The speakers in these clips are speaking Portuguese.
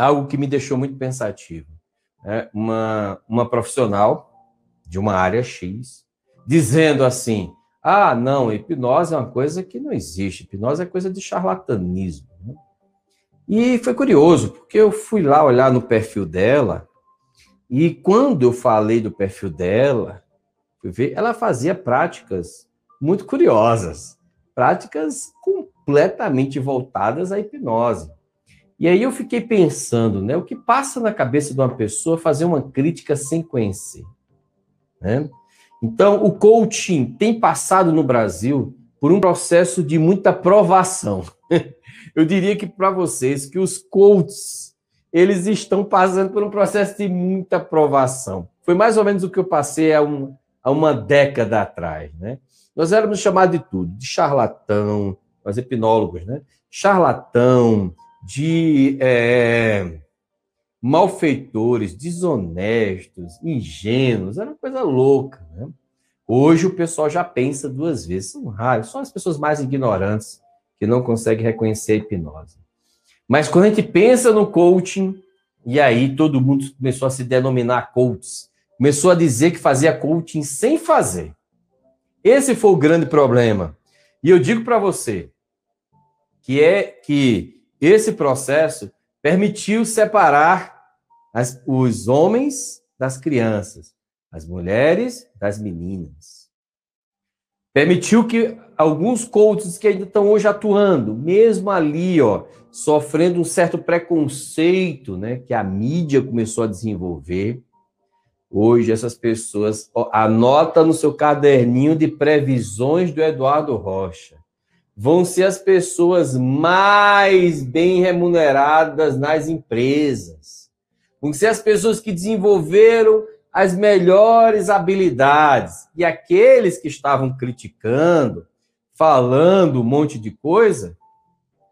algo que me deixou muito pensativo. É uma, uma profissional de uma área X dizendo assim: ah, não, hipnose é uma coisa que não existe, hipnose é coisa de charlatanismo. Né? E foi curioso, porque eu fui lá olhar no perfil dela, e quando eu falei do perfil dela, ela fazia práticas muito curiosas, práticas completamente voltadas à hipnose. E aí eu fiquei pensando, né, o que passa na cabeça de uma pessoa fazer uma crítica sem conhecer, né? Então, o coaching tem passado no Brasil por um processo de muita provação. Eu diria que para vocês que os coaches eles estão passando por um processo de muita provação. Foi mais ou menos o que eu passei há, um, há uma década atrás, né? Nós éramos chamados de tudo, de charlatão, nós hipnólogos, né? Charlatão, de é, malfeitores, desonestos, ingênuos, era uma coisa louca. Né? Hoje o pessoal já pensa duas vezes, são raros, são as pessoas mais ignorantes que não conseguem reconhecer a hipnose. Mas quando a gente pensa no coaching, e aí todo mundo começou a se denominar coaches, começou a dizer que fazia coaching sem fazer. Esse foi o grande problema. E eu digo para você que é que esse processo permitiu separar as, os homens das crianças, as mulheres das meninas. Permitiu que alguns coaches que ainda estão hoje atuando, mesmo ali, ó, sofrendo um certo preconceito, né, que a mídia começou a desenvolver. Hoje essas pessoas ó, anota no seu caderninho de previsões do Eduardo Rocha. Vão ser as pessoas mais bem remuneradas nas empresas com ser as pessoas que desenvolveram as melhores habilidades. E aqueles que estavam criticando, falando um monte de coisa,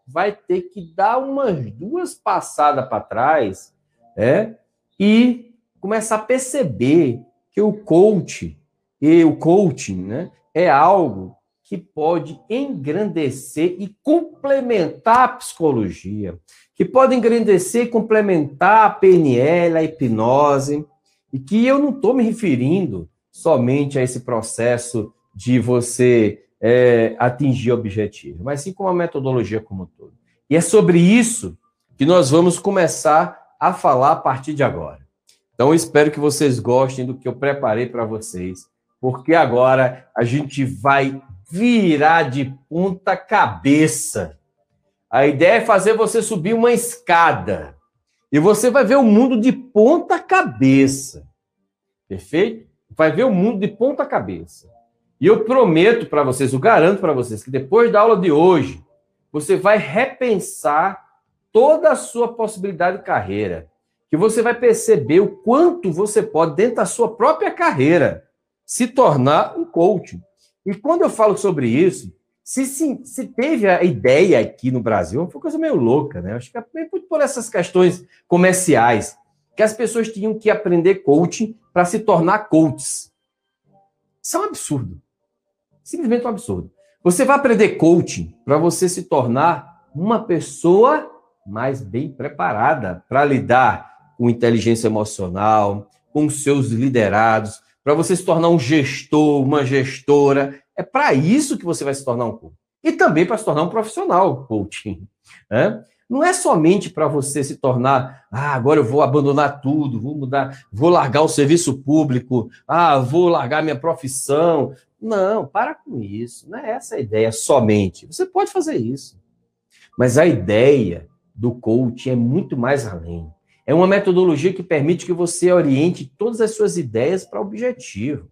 vai ter que dar umas duas passadas para trás né? e começar a perceber que o coach e o coaching né, é algo que pode engrandecer e complementar a psicologia que podem engrandecer e complementar a PNL, a hipnose, e que eu não estou me referindo somente a esse processo de você é, atingir objetivo, mas sim com a metodologia como um todo. E é sobre isso que nós vamos começar a falar a partir de agora. Então, espero que vocês gostem do que eu preparei para vocês, porque agora a gente vai virar de ponta cabeça a ideia é fazer você subir uma escada. E você vai ver o mundo de ponta cabeça. Perfeito? Vai ver o mundo de ponta cabeça. E eu prometo para vocês, eu garanto para vocês, que depois da aula de hoje, você vai repensar toda a sua possibilidade de carreira. Que você vai perceber o quanto você pode, dentro da sua própria carreira, se tornar um coach. E quando eu falo sobre isso, se, se, se, teve a ideia aqui no Brasil, foi uma coisa meio louca, né? Acho que é muito por essas questões comerciais, que as pessoas tinham que aprender coaching para se tornar coaches. Isso é um absurdo. Simplesmente um absurdo. Você vai aprender coaching para você se tornar uma pessoa mais bem preparada para lidar com inteligência emocional, com seus liderados, para você se tornar um gestor, uma gestora é para isso que você vai se tornar um coach. E também para se tornar um profissional coaching. Né? Não é somente para você se tornar, ah, agora eu vou abandonar tudo, vou mudar, vou largar o serviço público, ah, vou largar minha profissão. Não, para com isso. Não é essa a ideia somente. Você pode fazer isso. Mas a ideia do coaching é muito mais além. É uma metodologia que permite que você oriente todas as suas ideias para o objetivo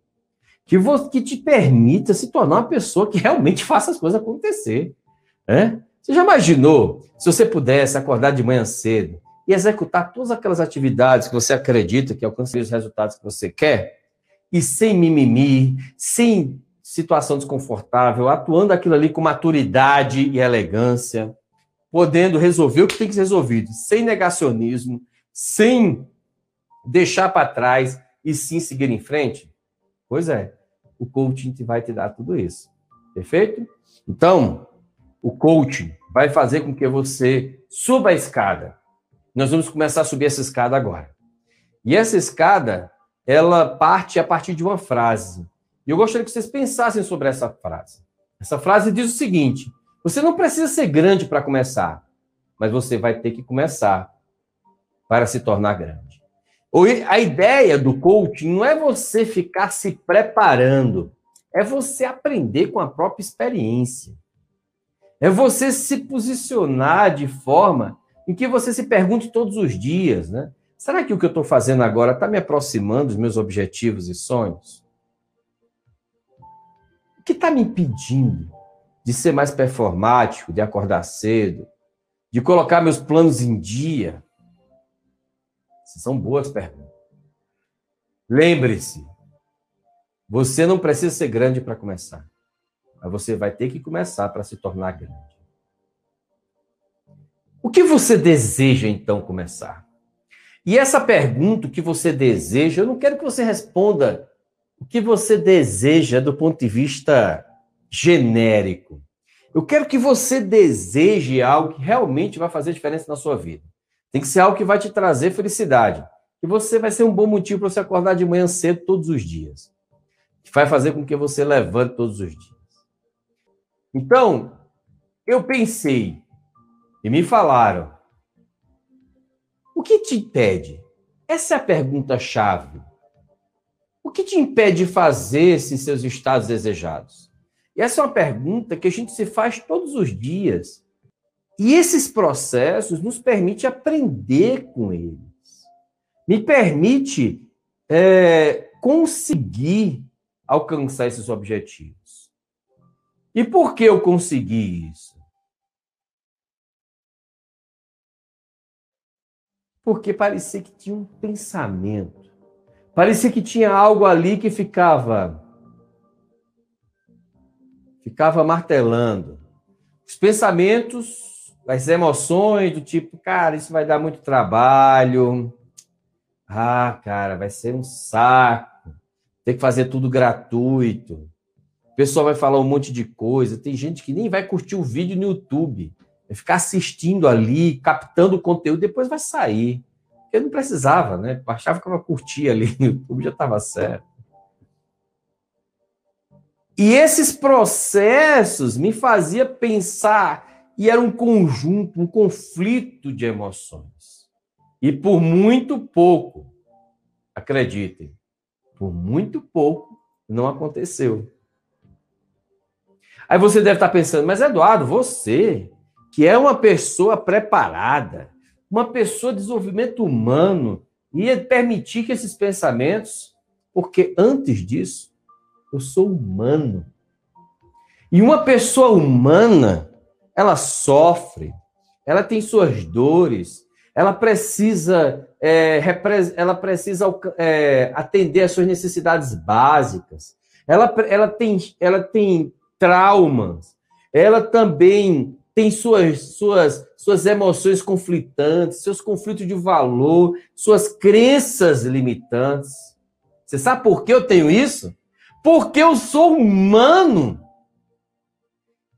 que, que te permita se tornar uma pessoa que realmente faça as coisas acontecer. Né? Você já imaginou se você pudesse acordar de manhã cedo e executar todas aquelas atividades que você acredita que alcançaria os resultados que você quer? E sem mimimi, sem situação desconfortável, atuando aquilo ali com maturidade e elegância, podendo resolver o que tem que ser resolvido, sem negacionismo, sem deixar para trás e sim seguir em frente? Pois é, o coaching vai te dar tudo isso. Perfeito? Então, o coaching vai fazer com que você suba a escada. Nós vamos começar a subir essa escada agora. E essa escada, ela parte a partir de uma frase. E eu gostaria que vocês pensassem sobre essa frase. Essa frase diz o seguinte: você não precisa ser grande para começar, mas você vai ter que começar para se tornar grande. A ideia do coaching não é você ficar se preparando, é você aprender com a própria experiência. É você se posicionar de forma em que você se pergunte todos os dias, né? Será que o que eu estou fazendo agora está me aproximando dos meus objetivos e sonhos? O que está me impedindo de ser mais performático, de acordar cedo, de colocar meus planos em dia? São boas perguntas. Lembre-se, você não precisa ser grande para começar, mas você vai ter que começar para se tornar grande. O que você deseja então começar? E essa pergunta, o que você deseja, eu não quero que você responda o que você deseja do ponto de vista genérico. Eu quero que você deseje algo que realmente vai fazer diferença na sua vida. Tem que ser algo que vai te trazer felicidade. E você vai ser um bom motivo para você acordar de manhã cedo todos os dias. Que vai fazer com que você levante todos os dias. Então, eu pensei e me falaram o que te impede? Essa é a pergunta-chave. O que te impede de fazer esses seus estados desejados? E essa é uma pergunta que a gente se faz todos os dias. E esses processos nos permitem aprender com eles. Me permite é, conseguir alcançar esses objetivos. E por que eu consegui isso? porque parecia que tinha um pensamento, parecia que tinha algo ali que ficava ficava martelando. Os pensamentos, as emoções do tipo, cara, isso vai dar muito trabalho. Ah, cara, vai ser um saco. Tem que fazer tudo gratuito. O pessoal vai falar um monte de coisa. Tem gente que nem vai curtir o vídeo no YouTube ficar assistindo ali, captando o conteúdo, depois vai sair. Eu não precisava, né? Baixava que eu curtia ali no YouTube, já estava certo. E esses processos me fazia pensar e era um conjunto, um conflito de emoções. E por muito pouco, acreditem, por muito pouco não aconteceu. Aí você deve estar pensando, mas Eduardo, você que é uma pessoa preparada, uma pessoa de desenvolvimento humano, ia permitir que esses pensamentos, porque antes disso, eu sou humano. E uma pessoa humana, ela sofre, ela tem suas dores, ela precisa, é, ela precisa é, atender às suas necessidades básicas, ela, ela, tem, ela tem traumas, ela também tem suas, suas, suas emoções conflitantes, seus conflitos de valor, suas crenças limitantes. Você sabe por que eu tenho isso? Porque eu sou humano.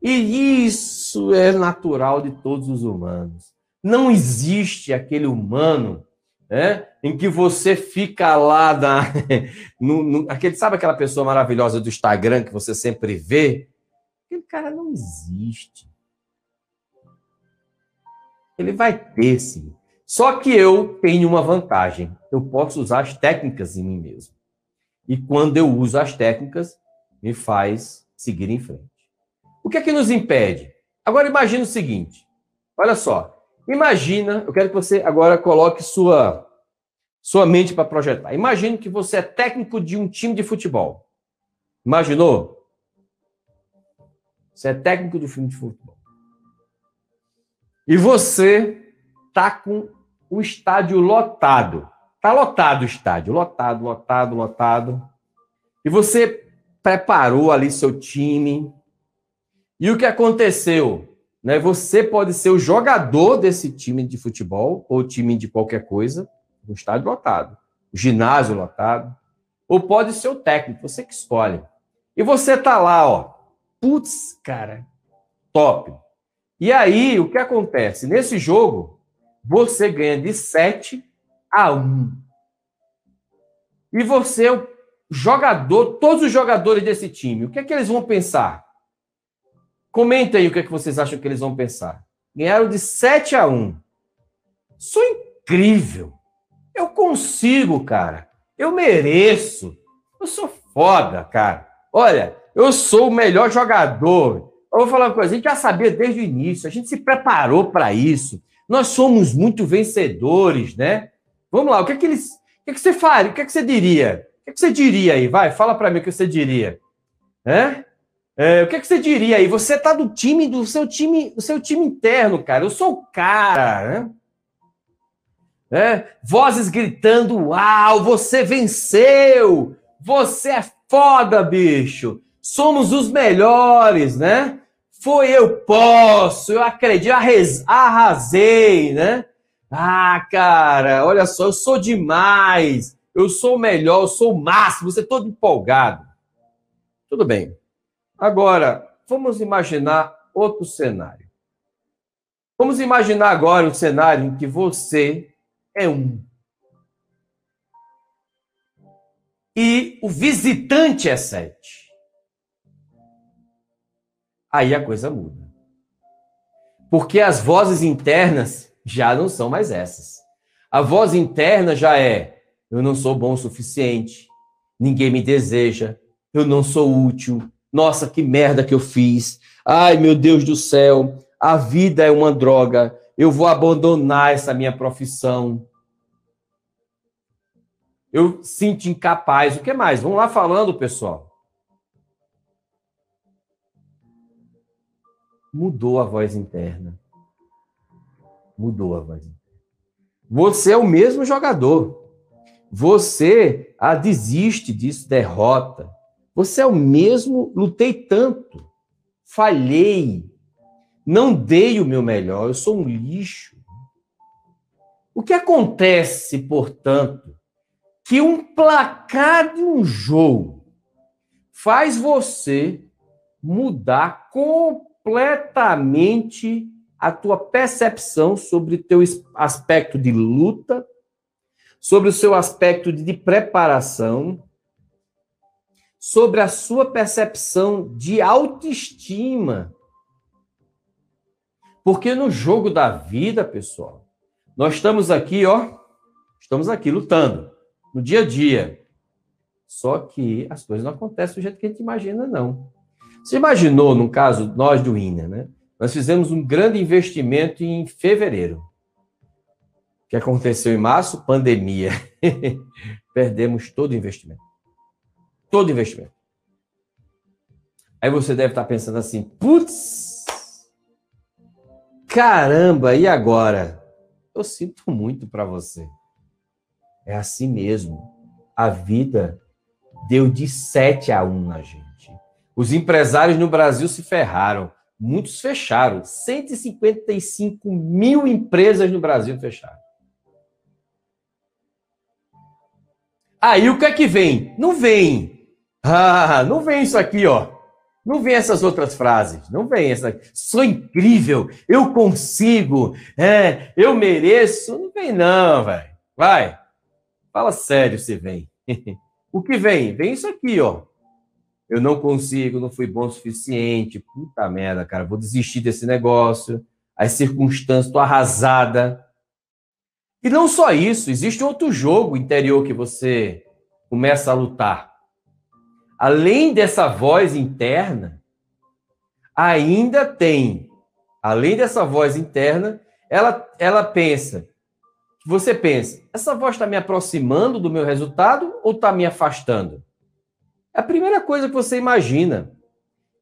E isso é natural de todos os humanos. Não existe aquele humano né, em que você fica lá na, no, no, aquele, sabe aquela pessoa maravilhosa do Instagram que você sempre vê? Aquele cara não existe. Ele vai ter, sim. Só que eu tenho uma vantagem. Eu posso usar as técnicas em mim mesmo. E quando eu uso as técnicas, me faz seguir em frente. O que é que nos impede? Agora imagine o seguinte. Olha só. Imagina, eu quero que você agora coloque sua sua mente para projetar. Imagine que você é técnico de um time de futebol. Imaginou? Você é técnico do time de futebol. E você tá com o estádio lotado. Tá lotado o estádio, lotado, lotado, lotado. E você preparou ali seu time. E o que aconteceu? Né? Você pode ser o jogador desse time de futebol ou time de qualquer coisa, o estádio lotado, ginásio lotado, ou pode ser o técnico, você que escolhe. E você tá lá, ó. Putz, cara, top. E aí, o que acontece? Nesse jogo, você ganha de 7 a 1. E você é o jogador, todos os jogadores desse time, o que é que eles vão pensar? Comenta aí o que é que vocês acham que eles vão pensar. Ganharam de 7 a 1. Sou incrível. Eu consigo, cara. Eu mereço. Eu sou foda, cara. Olha, eu sou o melhor jogador. Eu vou falar uma coisa, a gente já sabia desde o início, a gente se preparou para isso. Nós somos muito vencedores, né? Vamos lá, o que é que eles. O que, é que você faria? O que é que você diria? O que, é que você diria aí? Vai, fala para mim o que você diria. É? É, o que, é que você diria aí? Você tá do time, do seu time, do seu time interno, cara. Eu sou o cara, né? É, vozes gritando: Uau, você venceu! Você é foda, bicho! Somos os melhores, né? Foi eu posso, eu acredito, arrasei, né? Ah, cara, olha só, eu sou demais, eu sou o melhor, eu sou o máximo, você é todo empolgado. Tudo bem. Agora, vamos imaginar outro cenário. Vamos imaginar agora um cenário em que você é um. E o visitante é sete aí a coisa muda. Porque as vozes internas já não são mais essas. A voz interna já é: eu não sou bom o suficiente, ninguém me deseja, eu não sou útil, nossa, que merda que eu fiz, ai meu Deus do céu, a vida é uma droga, eu vou abandonar essa minha profissão. Eu sinto incapaz. O que mais? Vamos lá falando, pessoal. mudou a voz interna. Mudou a voz interna. Você é o mesmo jogador. Você ah, desiste disso, derrota. Você é o mesmo, lutei tanto, falhei, não dei o meu melhor, eu sou um lixo. O que acontece, portanto, que um placar de um jogo faz você mudar completamente a tua percepção sobre o teu aspecto de luta, sobre o seu aspecto de preparação, sobre a sua percepção de autoestima. Porque no jogo da vida, pessoal, nós estamos aqui, ó, estamos aqui lutando no dia a dia. Só que as coisas não acontecem do jeito que a gente imagina, não. Você imaginou, no caso, nós do INA, né? Nós fizemos um grande investimento em fevereiro. O que aconteceu em março? Pandemia. Perdemos todo o investimento. Todo investimento. Aí você deve estar pensando assim: putz, caramba, e agora? Eu sinto muito para você. É assim mesmo. A vida deu de 7 a 1 na gente. Os empresários no Brasil se ferraram. Muitos fecharam. 155 mil empresas no Brasil fecharam. Aí o que é que vem? Não vem. Ah, não vem isso aqui, ó. Não vem essas outras frases. Não vem essa. Sou incrível. Eu consigo. É, eu mereço. Não vem, não, velho. Vai. Fala sério se vem. o que vem? Vem isso aqui, ó eu não consigo, não fui bom o suficiente, puta merda, cara, vou desistir desse negócio, as circunstâncias, estou arrasada. E não só isso, existe outro jogo interior que você começa a lutar. Além dessa voz interna, ainda tem, além dessa voz interna, ela, ela pensa, você pensa, essa voz está me aproximando do meu resultado ou está me afastando? É a primeira coisa que você imagina.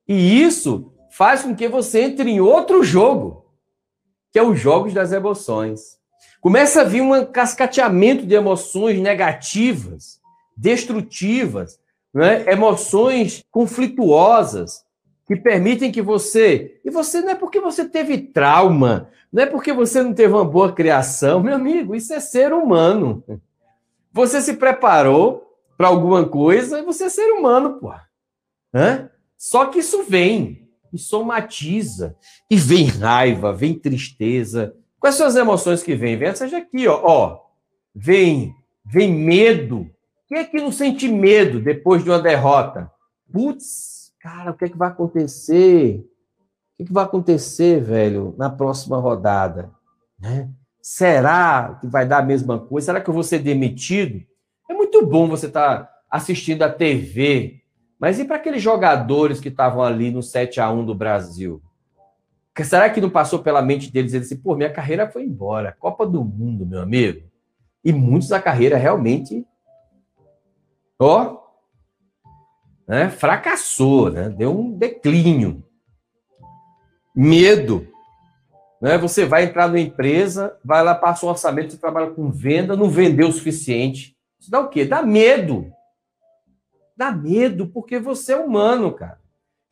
E isso faz com que você entre em outro jogo, que é os jogos das emoções. Começa a vir um cascateamento de emoções negativas, destrutivas, né? emoções conflituosas, que permitem que você. E você não é porque você teve trauma, não é porque você não teve uma boa criação, meu amigo, isso é ser humano. Você se preparou, para alguma coisa, e você é ser humano, pô. Hã? Só que isso vem, e somatiza, e vem raiva, vem tristeza, Quais são as emoções que vêm? Vem essa aqui, ó. ó. Vem, vem medo. Quem é que não sente medo depois de uma derrota? Putz, cara, o que é que vai acontecer? O que, é que vai acontecer, velho, na próxima rodada? Né? Será que vai dar a mesma coisa? Será que eu vou ser demitido? É muito bom você estar tá assistindo a TV, mas e para aqueles jogadores que estavam ali no 7 a 1 do Brasil? Será que não passou pela mente deles eles assim, pô, minha carreira foi embora, Copa do Mundo, meu amigo? E muitos da carreira realmente, ó, né, fracassou, né, deu um declínio. Medo. Né, você vai entrar numa empresa, vai lá, passa um orçamento, você trabalha com venda, não vendeu o suficiente. Isso dá o quê? Dá medo. Dá medo, porque você é humano, cara.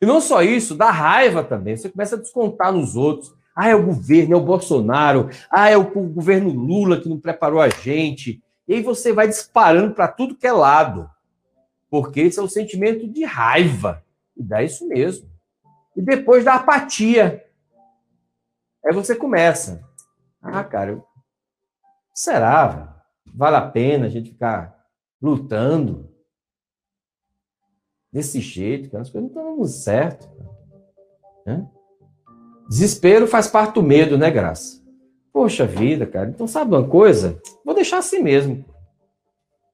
E não só isso, dá raiva também. Você começa a descontar nos outros. Ah, é o governo, é o Bolsonaro. Ah, é o governo Lula que não preparou a gente. E aí você vai disparando para tudo que é lado. Porque esse é o sentimento de raiva. E dá isso mesmo. E depois da apatia. Aí você começa. Ah, cara, será? Vale a pena a gente ficar lutando? desse jeito, cara, as coisas não estão dando certo. Né? Desespero faz parte do medo, né, Graça? Poxa vida, cara. Então, sabe uma coisa? Vou deixar assim mesmo.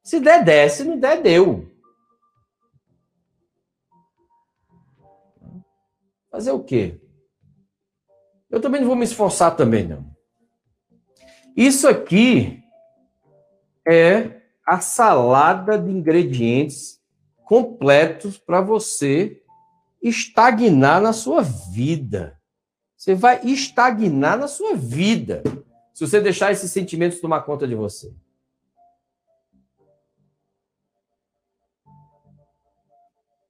Se der, der. Se não der, deu. Fazer o quê? Eu também não vou me esforçar também, não. Isso aqui é a salada de ingredientes completos para você estagnar na sua vida. Você vai estagnar na sua vida se você deixar esses sentimentos tomar conta de você.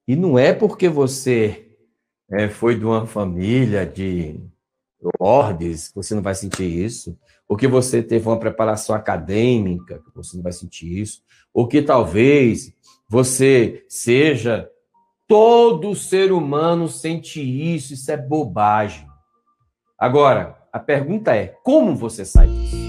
E não é porque você é, foi de uma família de que você não vai sentir isso, ou que você teve uma preparação acadêmica você não vai sentir isso, ou que talvez você seja. Todo ser humano sente isso, isso é bobagem. Agora, a pergunta é: como você sai disso?